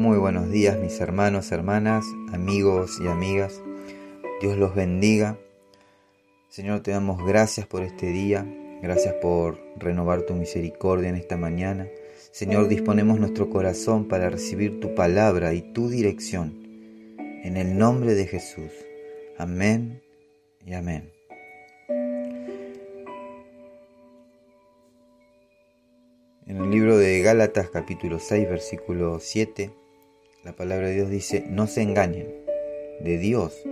Muy buenos días mis hermanos, hermanas, amigos y amigas. Dios los bendiga. Señor, te damos gracias por este día. Gracias por renovar tu misericordia en esta mañana. Señor, disponemos nuestro corazón para recibir tu palabra y tu dirección. En el nombre de Jesús. Amén y amén. En el libro de Gálatas capítulo 6 versículo 7, la palabra de Dios dice, no se engañen, de Dios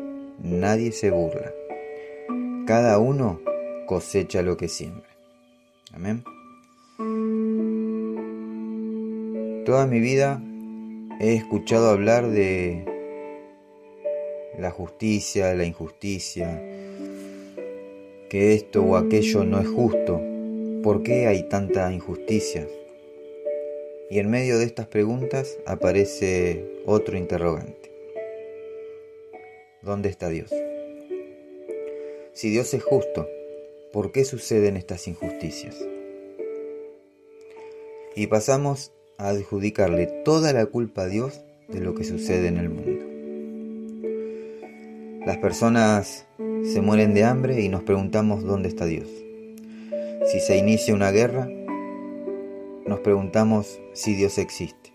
nadie se burla, cada uno cosecha lo que siembra. Amén. Toda mi vida he escuchado hablar de la justicia, la injusticia, que esto o aquello no es justo, ¿Por qué hay tanta injusticia? Y en medio de estas preguntas aparece otro interrogante. ¿Dónde está Dios? Si Dios es justo, ¿por qué suceden estas injusticias? Y pasamos a adjudicarle toda la culpa a Dios de lo que sucede en el mundo. Las personas se mueren de hambre y nos preguntamos dónde está Dios. Si se inicia una guerra, nos preguntamos si Dios existe.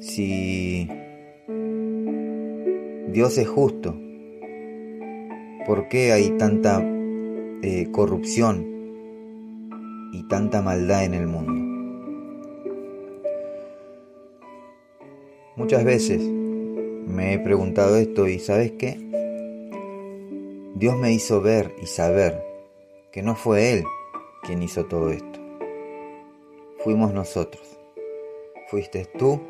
Si Dios es justo, ¿por qué hay tanta eh, corrupción y tanta maldad en el mundo? Muchas veces me he preguntado esto y ¿sabes qué? Dios me hizo ver y saber que no fue Él quien hizo todo esto. Fuimos nosotros. Fuiste tú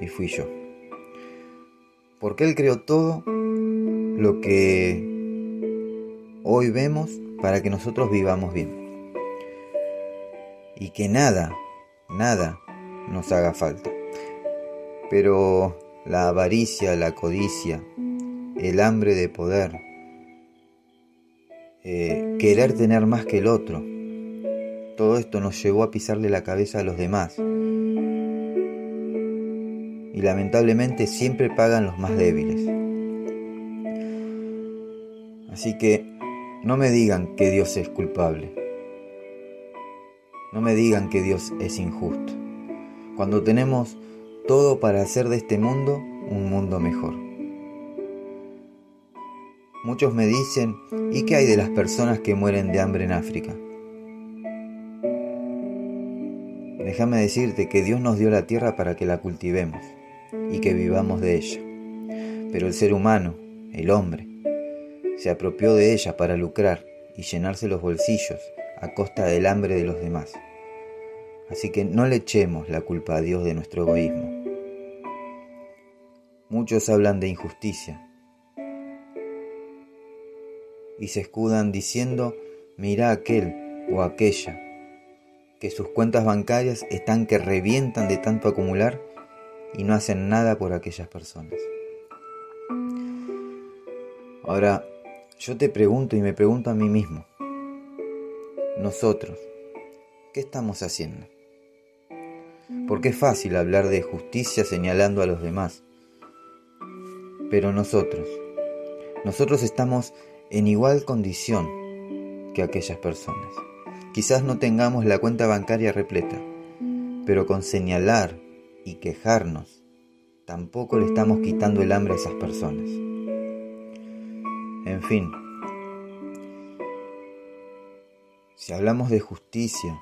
y fui yo. Porque Él creó todo lo que hoy vemos para que nosotros vivamos bien. Y que nada, nada nos haga falta. Pero la avaricia, la codicia, el hambre de poder, eh, querer tener más que el otro. Todo esto nos llevó a pisarle la cabeza a los demás. Y lamentablemente siempre pagan los más débiles. Así que no me digan que Dios es culpable. No me digan que Dios es injusto. Cuando tenemos todo para hacer de este mundo un mundo mejor. Muchos me dicen, ¿y qué hay de las personas que mueren de hambre en África? Déjame decirte que Dios nos dio la tierra para que la cultivemos y que vivamos de ella. Pero el ser humano, el hombre, se apropió de ella para lucrar y llenarse los bolsillos a costa del hambre de los demás. Así que no le echemos la culpa a Dios de nuestro egoísmo. Muchos hablan de injusticia, y se escudan diciendo, mira aquel o aquella, que sus cuentas bancarias están que revientan de tanto acumular y no hacen nada por aquellas personas. Ahora, yo te pregunto y me pregunto a mí mismo, nosotros, ¿qué estamos haciendo? Porque es fácil hablar de justicia señalando a los demás, pero nosotros, nosotros estamos en igual condición que aquellas personas. Quizás no tengamos la cuenta bancaria repleta, pero con señalar y quejarnos, tampoco le estamos quitando el hambre a esas personas. En fin, si hablamos de justicia,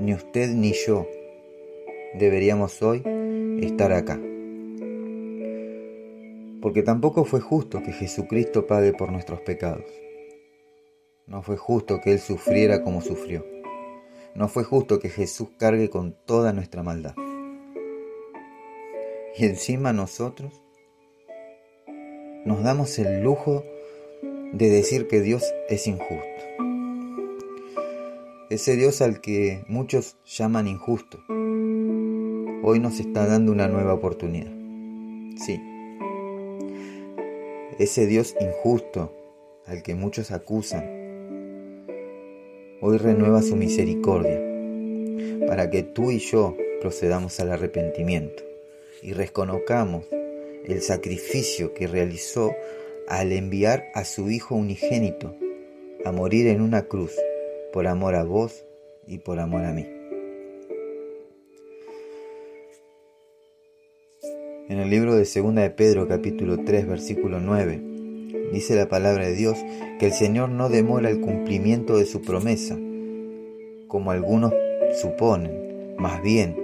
ni usted ni yo deberíamos hoy estar acá porque tampoco fue justo que Jesucristo pague por nuestros pecados. No fue justo que Él sufriera como sufrió. No fue justo que Jesús cargue con toda nuestra maldad. Y encima nosotros nos damos el lujo de decir que Dios es injusto. Ese Dios al que muchos llaman injusto, hoy nos está dando una nueva oportunidad. Sí, ese Dios injusto al que muchos acusan, hoy renueva su misericordia para que tú y yo procedamos al arrepentimiento y reconozcamos el sacrificio que realizó al enviar a su Hijo unigénito a morir en una cruz por amor a vos y por amor a mí. En el libro de Segunda de Pedro capítulo 3 versículo 9 dice la palabra de Dios que el Señor no demora el cumplimiento de su promesa, como algunos suponen, más bien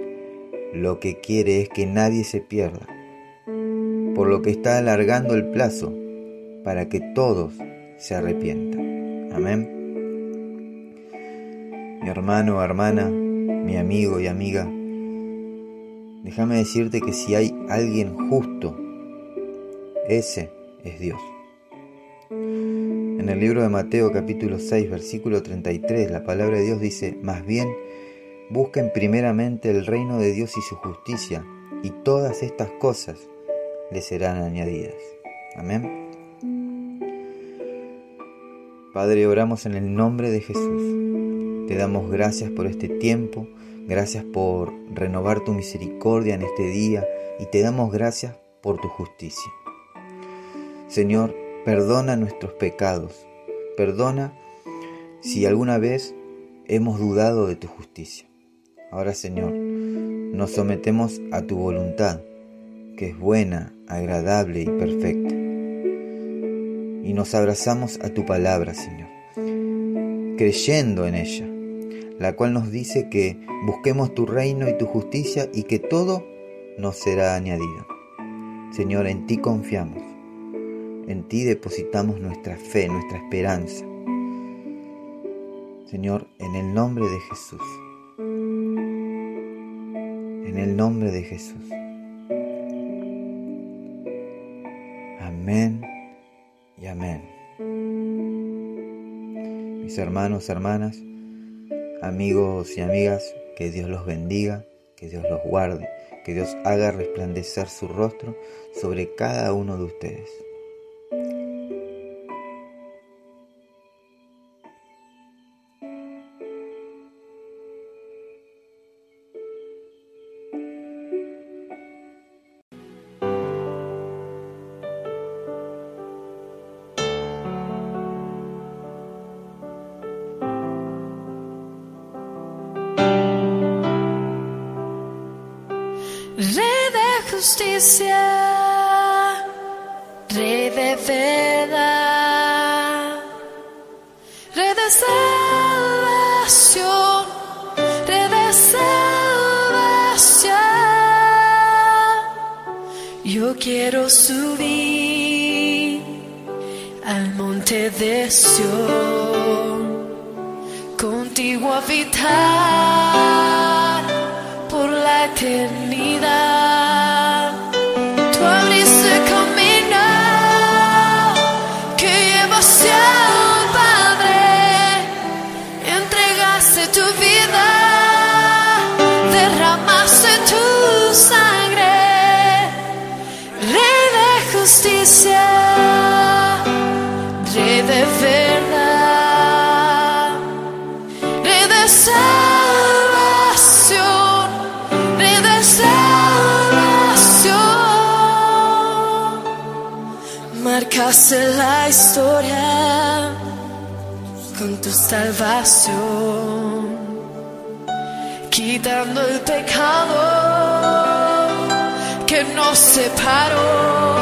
lo que quiere es que nadie se pierda, por lo que está alargando el plazo para que todos se arrepientan. Amén. Mi hermano, hermana, mi amigo y amiga, déjame decirte que si hay alguien justo, ese es Dios. En el libro de Mateo capítulo 6 versículo 33 la palabra de Dios dice, más bien busquen primeramente el reino de Dios y su justicia, y todas estas cosas les serán añadidas. Amén. Padre, oramos en el nombre de Jesús. Te damos gracias por este tiempo, gracias por renovar tu misericordia en este día y te damos gracias por tu justicia. Señor, Perdona nuestros pecados. Perdona si alguna vez hemos dudado de tu justicia. Ahora, Señor, nos sometemos a tu voluntad, que es buena, agradable y perfecta. Y nos abrazamos a tu palabra, Señor, creyendo en ella, la cual nos dice que busquemos tu reino y tu justicia y que todo nos será añadido. Señor, en ti confiamos en ti depositamos nuestra fe, nuestra esperanza. Señor, en el nombre de Jesús. En el nombre de Jesús. Amén y amén. Mis hermanos, hermanas, amigos y amigas, que Dios los bendiga, que Dios los guarde, que Dios haga resplandecer su rostro sobre cada uno de ustedes. Justicia, Rey de verdad, Rey de salvación, Rey de salvación. Yo quiero subir al monte de Sion, contigo habitar por la eternidad. twirling marcaste la historia con tu salvación, quitando el pecado que nos separó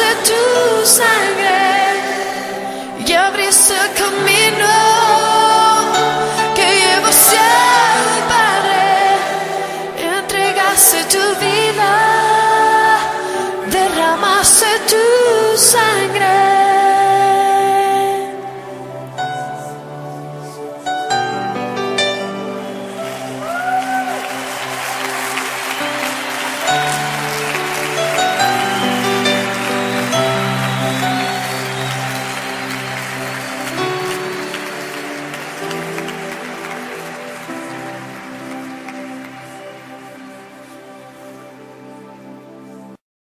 derramaste tu